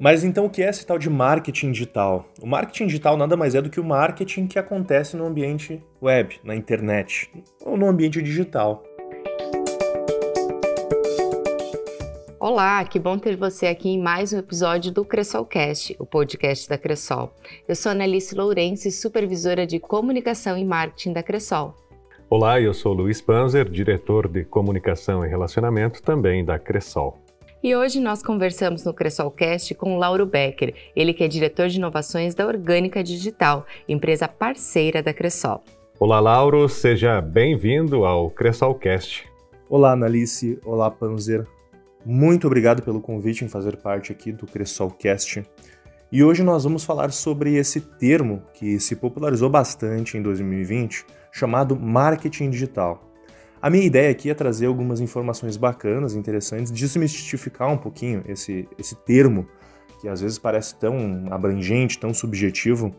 Mas então o que é esse tal de marketing digital? O marketing digital nada mais é do que o marketing que acontece no ambiente web, na internet, ou no ambiente digital. Olá, que bom ter você aqui em mais um episódio do Cressolcast, o podcast da Cressol. Eu sou Analice Lourenço, supervisora de comunicação e marketing da Cressol. Olá, eu sou Luiz Panzer, diretor de comunicação e relacionamento também da Cressol. E hoje nós conversamos no Cressolcast com Lauro Becker, ele que é diretor de inovações da Orgânica Digital, empresa parceira da Cressol. Olá, Lauro, seja bem-vindo ao Cressolcast. Olá, Analice. Olá, Panzer. Muito obrigado pelo convite em fazer parte aqui do Cressolcast. E hoje nós vamos falar sobre esse termo que se popularizou bastante em 2020, chamado marketing digital. A minha ideia aqui é trazer algumas informações bacanas, interessantes, desmistificar um pouquinho esse, esse termo, que às vezes parece tão abrangente, tão subjetivo,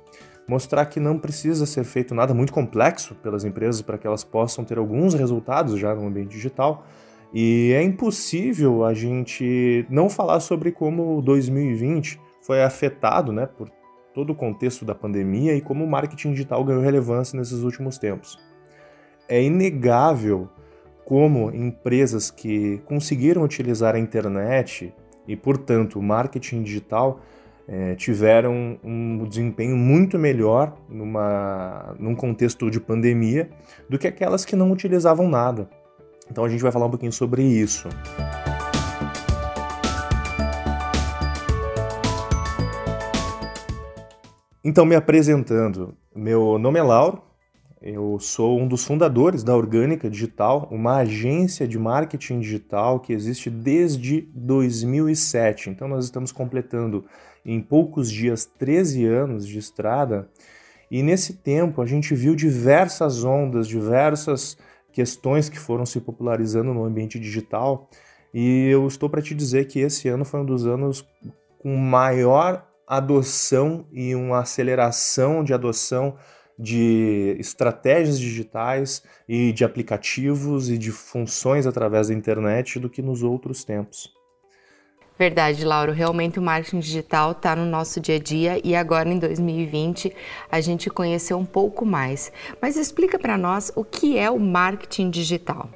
mostrar que não precisa ser feito nada muito complexo pelas empresas para que elas possam ter alguns resultados já no ambiente digital. E é impossível a gente não falar sobre como 2020 foi afetado né, por todo o contexto da pandemia e como o marketing digital ganhou relevância nesses últimos tempos é inegável como empresas que conseguiram utilizar a internet e, portanto, o marketing digital é, tiveram um desempenho muito melhor numa, num contexto de pandemia do que aquelas que não utilizavam nada. Então a gente vai falar um pouquinho sobre isso. Então, me apresentando, meu nome é Lauro, eu sou um dos fundadores da Orgânica Digital, uma agência de marketing digital que existe desde 2007. Então, nós estamos completando em poucos dias 13 anos de estrada. E nesse tempo, a gente viu diversas ondas, diversas questões que foram se popularizando no ambiente digital. E eu estou para te dizer que esse ano foi um dos anos com maior adoção e uma aceleração de adoção de estratégias digitais e de aplicativos e de funções através da internet do que nos outros tempos. Verdade, Lauro. Realmente o marketing digital está no nosso dia a dia e agora em 2020 a gente conheceu um pouco mais. Mas explica para nós o que é o marketing digital.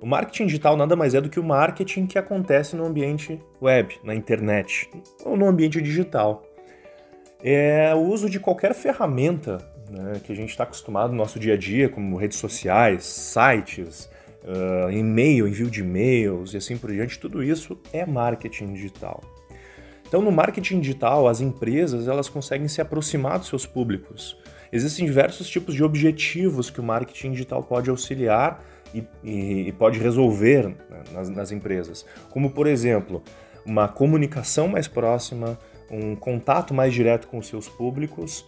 O marketing digital nada mais é do que o marketing que acontece no ambiente web, na internet ou no ambiente digital. É o uso de qualquer ferramenta né, que a gente está acostumado no nosso dia a dia, como redes sociais, sites, uh, e-mail, envio de e-mails e assim por diante, tudo isso é marketing digital. Então, no marketing digital, as empresas elas conseguem se aproximar dos seus públicos. Existem diversos tipos de objetivos que o marketing digital pode auxiliar e, e, e pode resolver né, nas, nas empresas, como por exemplo, uma comunicação mais próxima, um contato mais direto com os seus públicos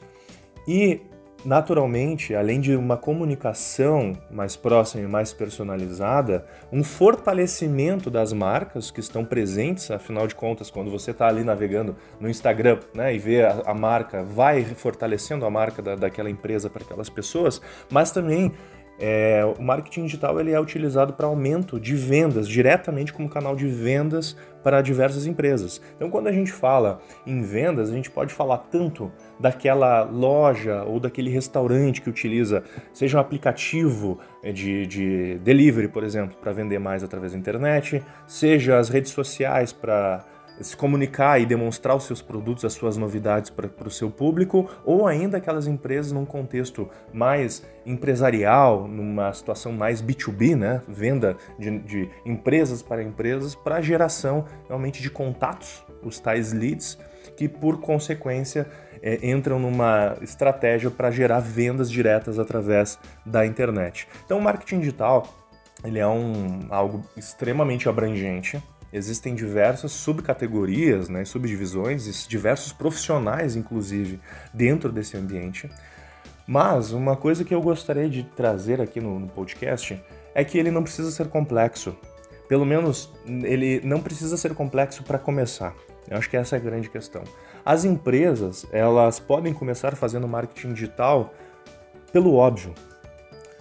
e naturalmente, além de uma comunicação mais próxima e mais personalizada, um fortalecimento das marcas que estão presentes, afinal de contas, quando você está ali navegando no Instagram né, e vê a, a, marca, vai fortalecendo a marca da, daquela empresa para aquelas pessoas, mas também é, o marketing digital ele é utilizado para aumento de vendas, diretamente como canal de vendas para diversas empresas. Então, quando a gente fala em vendas, a gente pode falar tanto daquela loja ou daquele restaurante que utiliza, seja um aplicativo é, de, de delivery, por exemplo, para vender mais através da internet, seja as redes sociais para se comunicar e demonstrar os seus produtos, as suas novidades para o seu público, ou ainda aquelas empresas num contexto mais empresarial, numa situação mais B2B, né? venda de, de empresas para empresas, para geração realmente de contatos, os tais leads, que por consequência é, entram numa estratégia para gerar vendas diretas através da internet. Então o marketing digital ele é um, algo extremamente abrangente, existem diversas subcategorias, né, subdivisões, diversos profissionais, inclusive, dentro desse ambiente. Mas uma coisa que eu gostaria de trazer aqui no, no podcast é que ele não precisa ser complexo. Pelo menos ele não precisa ser complexo para começar. Eu acho que essa é a grande questão. As empresas elas podem começar fazendo marketing digital pelo óbvio.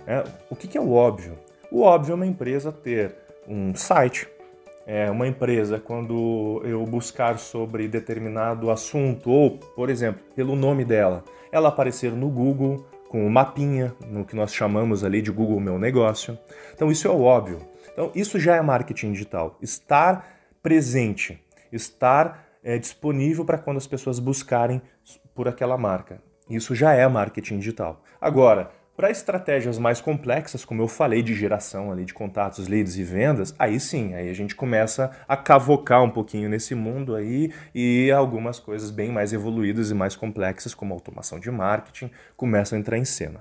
É, o que, que é o óbvio? O óbvio é uma empresa ter um site, é, uma empresa, quando eu buscar sobre determinado assunto, ou, por exemplo, pelo nome dela, ela aparecer no Google com o um mapinha, no que nós chamamos ali de Google Meu Negócio. Então, isso é óbvio. Então, isso já é marketing digital. Estar presente, estar é, disponível para quando as pessoas buscarem por aquela marca. Isso já é marketing digital. Agora, para estratégias mais complexas, como eu falei, de geração ali de contatos, leads e vendas, aí sim, aí a gente começa a cavocar um pouquinho nesse mundo aí e algumas coisas bem mais evoluídas e mais complexas, como automação de marketing, começam a entrar em cena.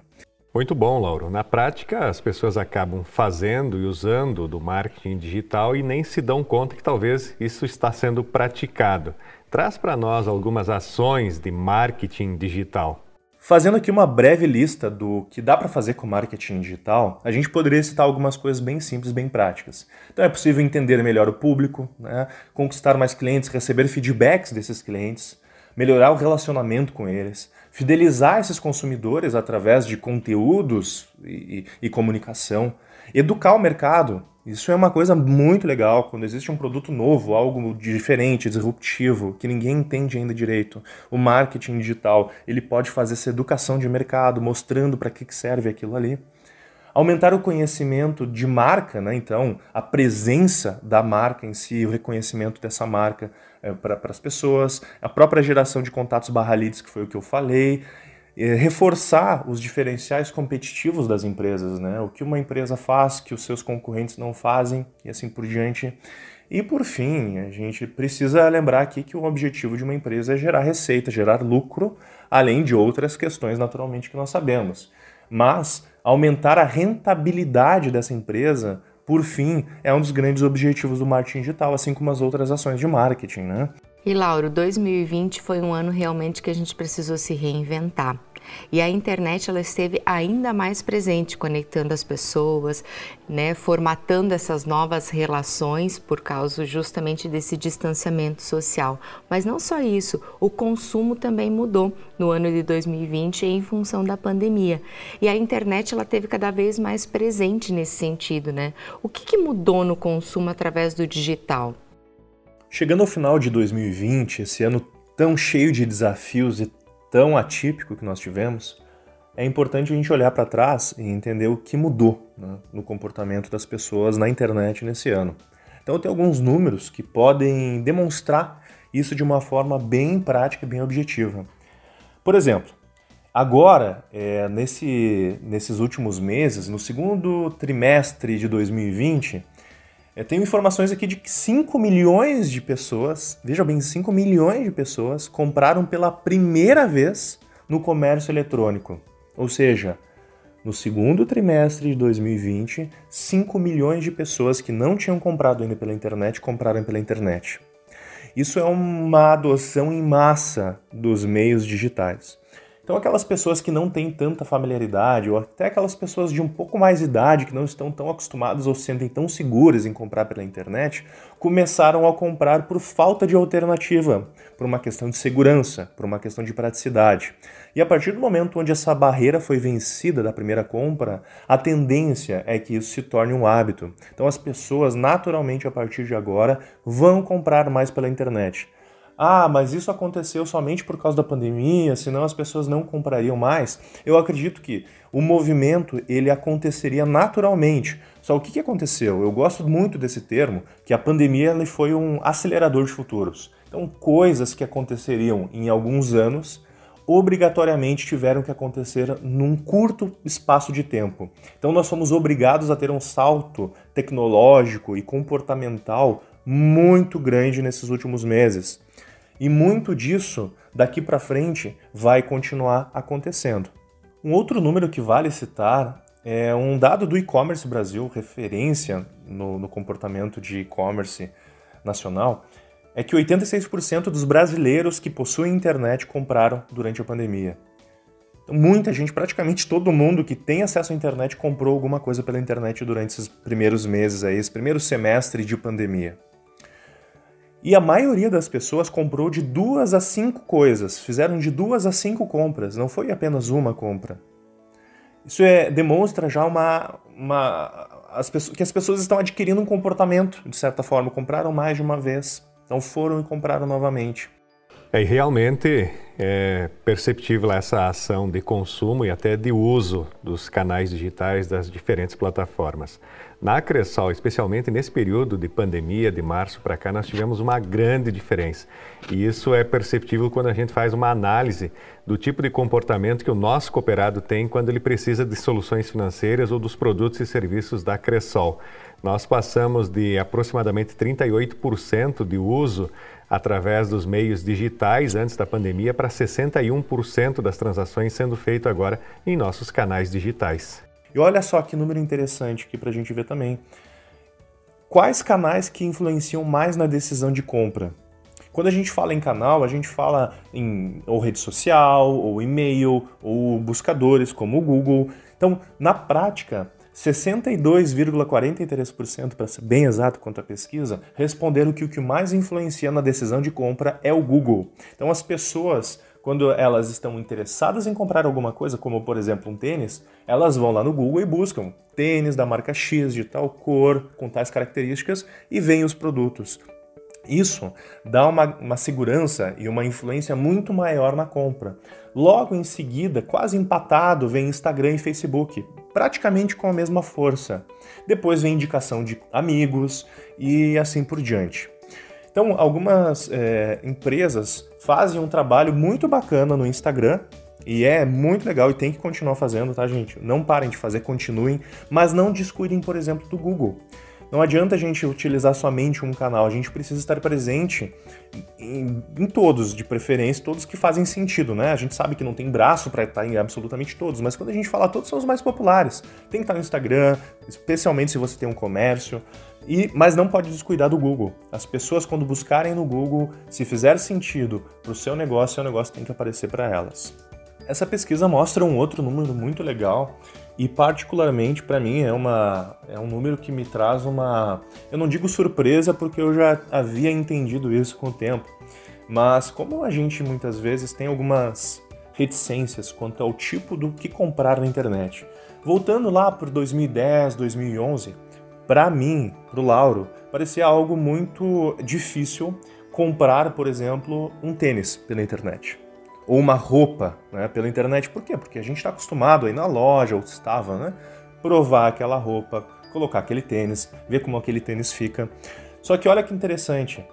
Muito bom, Lauro. Na prática, as pessoas acabam fazendo e usando do marketing digital e nem se dão conta que talvez isso está sendo praticado. Traz para nós algumas ações de marketing digital. Fazendo aqui uma breve lista do que dá para fazer com marketing digital, a gente poderia citar algumas coisas bem simples, bem práticas. Então é possível entender melhor o público, né? conquistar mais clientes, receber feedbacks desses clientes, melhorar o relacionamento com eles, fidelizar esses consumidores através de conteúdos e, e, e comunicação, educar o mercado, isso é uma coisa muito legal quando existe um produto novo, algo diferente, disruptivo, que ninguém entende ainda direito. O marketing digital, ele pode fazer essa educação de mercado, mostrando para que serve aquilo ali. Aumentar o conhecimento de marca, né? então a presença da marca em si, o reconhecimento dessa marca é, para as pessoas, a própria geração de contatos barra leads, que foi o que eu falei, reforçar os diferenciais competitivos das empresas, né? O que uma empresa faz que os seus concorrentes não fazem e assim por diante. E por fim, a gente precisa lembrar aqui que o objetivo de uma empresa é gerar receita, gerar lucro, além de outras questões naturalmente que nós sabemos. Mas aumentar a rentabilidade dessa empresa, por fim, é um dos grandes objetivos do marketing digital, assim como as outras ações de marketing, né? E Lauro, 2020 foi um ano realmente que a gente precisou se reinventar. E a internet ela esteve ainda mais presente, conectando as pessoas, né, formatando essas novas relações por causa justamente desse distanciamento social. Mas não só isso, o consumo também mudou no ano de 2020 em função da pandemia. E a internet ela teve cada vez mais presente nesse sentido, né? O que, que mudou no consumo através do digital? Chegando ao final de 2020, esse ano tão cheio de desafios e tão atípico que nós tivemos, é importante a gente olhar para trás e entender o que mudou né, no comportamento das pessoas na internet nesse ano. Então, tenho alguns números que podem demonstrar isso de uma forma bem prática e bem objetiva. Por exemplo, agora, é, nesse, nesses últimos meses, no segundo trimestre de 2020, eu tenho informações aqui de que 5 milhões de pessoas, veja bem, 5 milhões de pessoas compraram pela primeira vez no comércio eletrônico. Ou seja, no segundo trimestre de 2020, 5 milhões de pessoas que não tinham comprado ainda pela internet compraram pela internet. Isso é uma adoção em massa dos meios digitais. Então, aquelas pessoas que não têm tanta familiaridade, ou até aquelas pessoas de um pouco mais idade que não estão tão acostumadas ou se sentem tão seguras em comprar pela internet, começaram a comprar por falta de alternativa, por uma questão de segurança, por uma questão de praticidade. E a partir do momento onde essa barreira foi vencida da primeira compra, a tendência é que isso se torne um hábito. Então, as pessoas, naturalmente, a partir de agora, vão comprar mais pela internet. Ah, mas isso aconteceu somente por causa da pandemia, senão as pessoas não comprariam mais. Eu acredito que o movimento ele aconteceria naturalmente. Só o que, que aconteceu? Eu gosto muito desse termo, que a pandemia ele foi um acelerador de futuros. Então, coisas que aconteceriam em alguns anos obrigatoriamente tiveram que acontecer num curto espaço de tempo. Então, nós fomos obrigados a ter um salto tecnológico e comportamental muito grande nesses últimos meses. E muito disso, daqui para frente, vai continuar acontecendo. Um outro número que vale citar é um dado do e-commerce Brasil, referência no, no comportamento de e-commerce nacional, é que 86% dos brasileiros que possuem internet compraram durante a pandemia. Então, muita gente, praticamente todo mundo que tem acesso à internet comprou alguma coisa pela internet durante esses primeiros meses aí, esse primeiro semestre de pandemia. E a maioria das pessoas comprou de duas a cinco coisas, fizeram de duas a cinco compras, não foi apenas uma compra. Isso é, demonstra já uma, uma as pessoas, que as pessoas estão adquirindo um comportamento, de certa forma, compraram mais de uma vez, então foram e compraram novamente. É, realmente é perceptível essa ação de consumo e até de uso dos canais digitais das diferentes plataformas. Na Cressol, especialmente nesse período de pandemia, de março para cá, nós tivemos uma grande diferença. E isso é perceptível quando a gente faz uma análise do tipo de comportamento que o nosso cooperado tem quando ele precisa de soluções financeiras ou dos produtos e serviços da Cressol. Nós passamos de aproximadamente 38% de uso através dos meios digitais antes da pandemia para 61% das transações sendo feito agora em nossos canais digitais. E olha só que número interessante aqui para a gente ver também. Quais canais que influenciam mais na decisão de compra? Quando a gente fala em canal, a gente fala em ou rede social, ou e-mail, ou buscadores como o Google. Então, na prática, 62,43%, para ser bem exato quanto à pesquisa, responderam que o que mais influencia na decisão de compra é o Google. Então, as pessoas, quando elas estão interessadas em comprar alguma coisa, como por exemplo um tênis, elas vão lá no Google e buscam tênis da marca X, de tal cor, com tais características e veem os produtos. Isso dá uma, uma, segurança e uma influência muito maior na compra. Logo em seguida, quase empatado, vem Instagram e Facebook, praticamente com a mesma força. Depois vem indicação de amigos e assim por diante. Então, algumas é, empresas fazem um trabalho muito bacana no Instagram e é muito legal e tem que continuar fazendo, tá, gente? Não parem de fazer, continuem, mas não descuidem, por exemplo, do Google. Não adianta a gente utilizar somente um canal, a gente precisa estar presente em, em, todos, de preferência, todos que fazem sentido, né? A gente sabe que não tem braço para estar em absolutamente todos, mas quando a gente fala todos são os mais populares. Tem que estar no Instagram, especialmente se você tem um comércio. E, mas não pode descuidar do Google. As pessoas, quando buscarem no Google, se fizer sentido para o seu negócio, seu negócio tem que aparecer para elas. Essa pesquisa mostra um outro número muito legal e particularmente para mim é, uma, é um número que me traz uma. Eu não digo surpresa porque eu já havia entendido isso com o tempo, mas como a gente muitas vezes tem algumas reticências quanto ao tipo do que comprar na internet. Voltando lá para 2010, 2011, para mim, para o Lauro, parecia algo muito difícil comprar, por exemplo, um tênis pela internet ou uma roupa né, pela internet. Por quê? Porque a gente está acostumado a ir na loja, ou estava, né? Provar aquela roupa, colocar aquele tênis, ver como aquele tênis fica. Só que olha que interessante,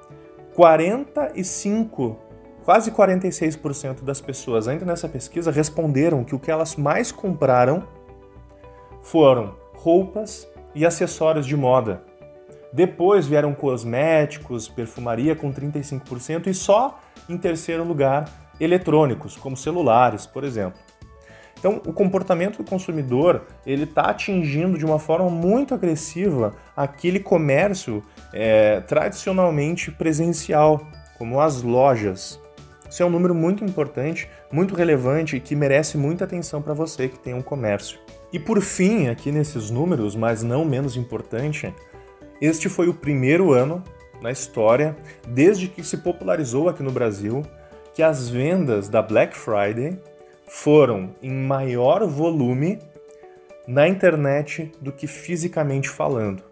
45, quase 46% das pessoas ainda nessa pesquisa responderam que o que elas mais compraram foram roupas e acessórios de moda. Depois vieram cosméticos, perfumaria com 35% e só em terceiro lugar eletrônicos, como celulares, por exemplo. Então, o comportamento do consumidor ele está atingindo de uma forma muito agressiva aquele comércio é, tradicionalmente presencial, como as lojas. Isso é um número muito importante, muito relevante e que merece muita atenção para você que tem um comércio. E por fim, aqui nesses números, mas não menos importante, este foi o primeiro ano na história, desde que se popularizou aqui no Brasil, que as vendas da Black Friday foram em maior volume na internet do que fisicamente falando.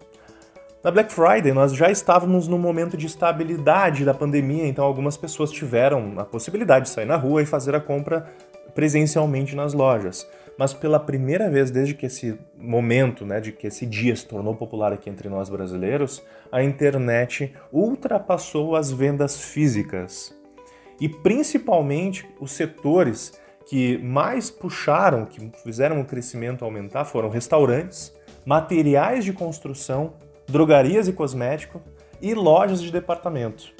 Na Black Friday, nós já estávamos num momento de estabilidade da pandemia, então algumas pessoas tiveram a possibilidade de sair na rua e fazer a compra presencialmente nas lojas. Mas pela primeira vez desde que esse momento, né, de que esse dia se tornou popular aqui entre nós brasileiros, a internet ultrapassou as vendas físicas e principalmente os setores que mais puxaram, que fizeram o crescimento aumentar foram restaurantes, materiais de construção, drogarias e cosméticos e lojas de departamento.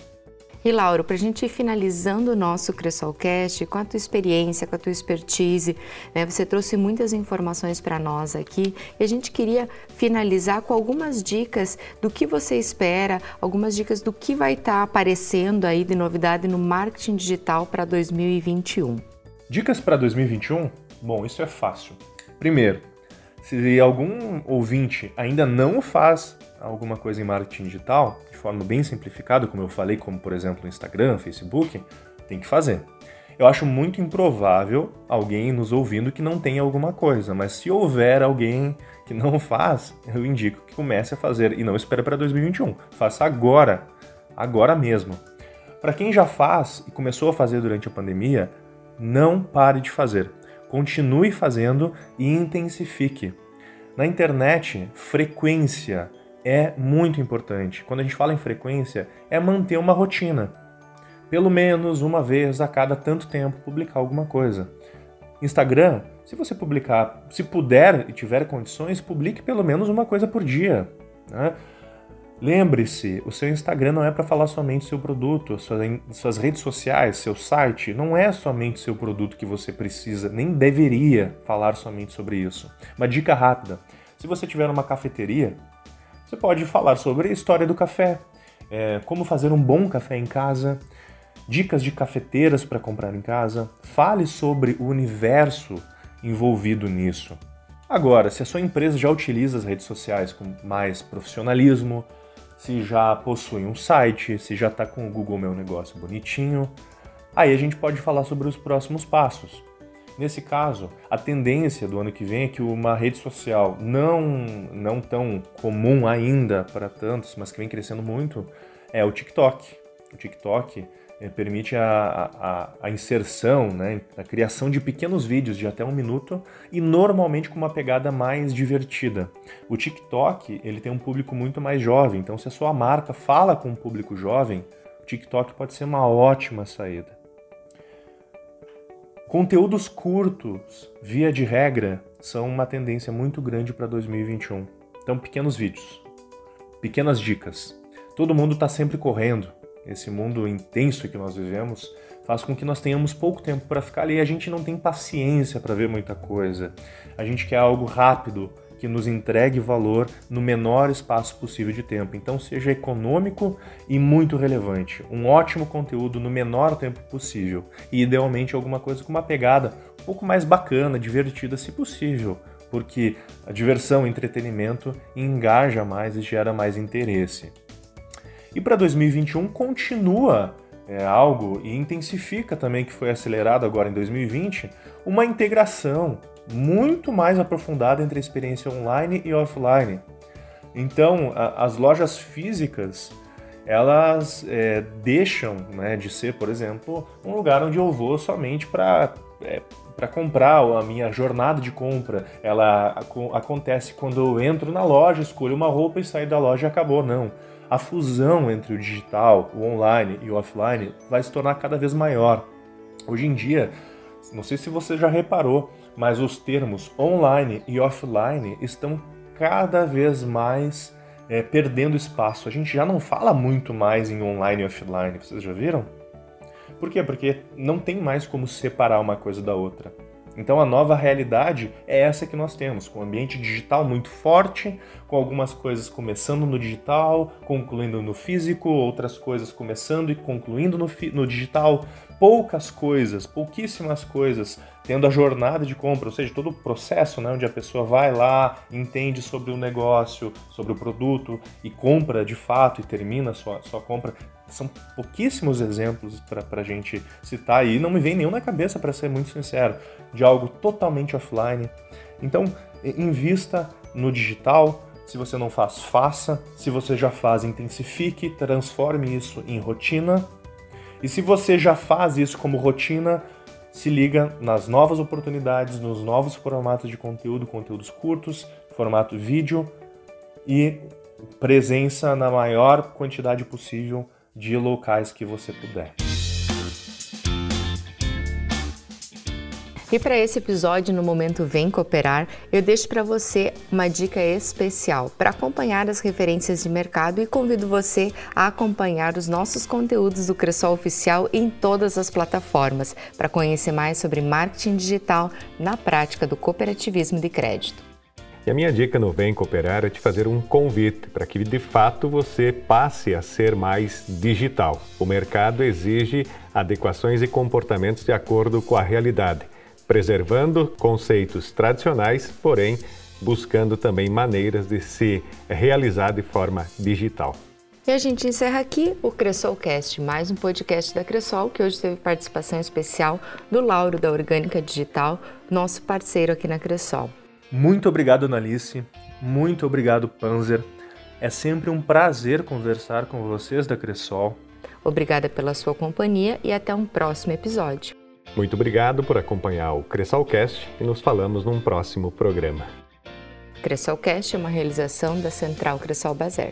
E Lauro, para a gente ir finalizando o nosso Cressolcast, com a tua experiência, com a tua expertise, né, você trouxe muitas informações para nós aqui e a gente queria finalizar com algumas dicas do que você espera, algumas dicas do que vai estar tá aparecendo aí de novidade no marketing digital para 2021. Dicas para 2021? Bom, isso é fácil. Primeiro, se algum ouvinte ainda não faz alguma coisa em marketing digital, de forma bem simplificada, como eu falei, como por exemplo Instagram, Facebook, tem que fazer. Eu acho muito improvável alguém nos ouvindo que não tenha alguma coisa, mas se houver alguém que não faz, eu indico que comece a fazer e não espere para 2021. Faça agora, agora mesmo. Para quem já faz e começou a fazer durante a pandemia, não pare de fazer. Continue fazendo e intensifique. Na internet, frequência é muito importante. Quando a gente fala em frequência, é manter uma rotina. Pelo menos uma vez a cada tanto tempo publicar alguma coisa. Instagram, se você publicar, se puder e tiver condições, publique pelo menos uma coisa por dia. Né? Lembre-se, o seu Instagram não é para falar somente seu produto, suas, redes sociais, seu site, não é somente seu produto que você precisa, nem deveria falar somente sobre isso. Uma dica rápida: se você tiver uma cafeteria, você pode falar sobre a história do café, é, como fazer um bom café em casa, dicas de cafeteiras para comprar em casa, fale sobre o universo envolvido nisso. Agora, se a sua empresa já utiliza as redes sociais com mais profissionalismo, se já possui um site, se já está com o Google Meu Negócio bonitinho. Aí a gente pode falar sobre os próximos passos. Nesse caso, a tendência do ano que vem é que uma rede social não, não tão comum ainda para tantos, mas que vem crescendo muito, é o TikTok. O TikTok é, permite a, a, a, inserção, né, a criação de pequenos vídeos de até um minuto e normalmente com uma pegada mais divertida. O TikTok ele tem um público muito mais jovem, então se a sua marca fala com um público jovem, o TikTok pode ser uma ótima saída. Conteúdos curtos, via de regra, são uma tendência muito grande para 2021. Então, pequenos vídeos, pequenas dicas. Todo mundo está sempre correndo, esse mundo intenso que nós vivemos, faz com que nós tenhamos pouco tempo para ficar ali. A gente não tem paciência para ver muita coisa. A gente quer algo rápido que nos entregue valor no menor espaço possível de tempo. Então, seja econômico e muito relevante. Um ótimo conteúdo no menor tempo possível. E, idealmente, alguma coisa com uma pegada um pouco mais bacana, divertida, se possível. Porque a diversão, entretenimento engaja mais e gera mais interesse. E para 2021 continua é, algo e intensifica também, que foi acelerado agora em 2020, uma integração muito mais aprofundada entre a experiência online e offline. Então, a, as lojas físicas elas é, deixam né, de ser, por exemplo, um lugar onde eu vou somente para é, para comprar a minha jornada de compra. Ela acontece quando eu entro na loja, escolho uma roupa e saio da loja e acabou. Não a fusão entre o digital, o online e o offline vai se tornar cada vez maior. Hoje em dia, não sei se você já reparou, mas os termos online e offline estão cada vez mais é, perdendo espaço. A gente já não fala muito mais em online e offline, vocês já viram? Por quê? Porque não tem mais como separar uma coisa da outra. Então a nova realidade é essa que nós temos, com um ambiente digital muito forte, com algumas coisas começando no digital, concluindo no físico, outras coisas começando e concluindo no, no digital, poucas coisas, pouquíssimas coisas, tendo a jornada de compra, ou seja, todo o processo né, onde a pessoa vai lá, entende sobre o negócio, sobre o produto e compra de fato e termina a sua, sua compra são pouquíssimos exemplos para a gente citar aí, não me vem nenhum na cabeça, para ser muito sincero, de algo totalmente offline. Então, invista no digital. Se você não faz, faça. Se você já faz, intensifique, transforme isso em rotina. E se você já faz isso como rotina, se liga nas novas oportunidades, nos novos formatos de conteúdo, conteúdos curtos, formato vídeo e presença na maior quantidade possível de locais que você puder. E para esse episódio no Momento Vem Cooperar, eu deixo para você uma dica especial para acompanhar as referências de mercado e convido você a acompanhar os nossos conteúdos do Cressol Oficial em todas as plataformas para conhecer mais sobre marketing digital na prática do cooperativismo de crédito. E a minha dica no Vem Cooperar é te fazer um convite para que de fato você passe a ser mais digital. O mercado exige adequações e comportamentos de acordo com a realidade, preservando conceitos tradicionais, porém buscando também maneiras de se realizar de forma digital. E a gente encerra aqui o Cressolcast, mais um podcast da Cressol, que hoje teve participação especial do Lauro da Orgânica Digital, nosso parceiro aqui na Cressol. Muito obrigado, Analice. Muito obrigado, Panzer. É sempre um prazer conversar com vocês da Cressol. Obrigada pela sua companhia e até um próximo episódio. Muito obrigado por acompanhar o Cressolcast e nos falamos num próximo programa. Cressolcast é uma realização da Central Cressol Bazar.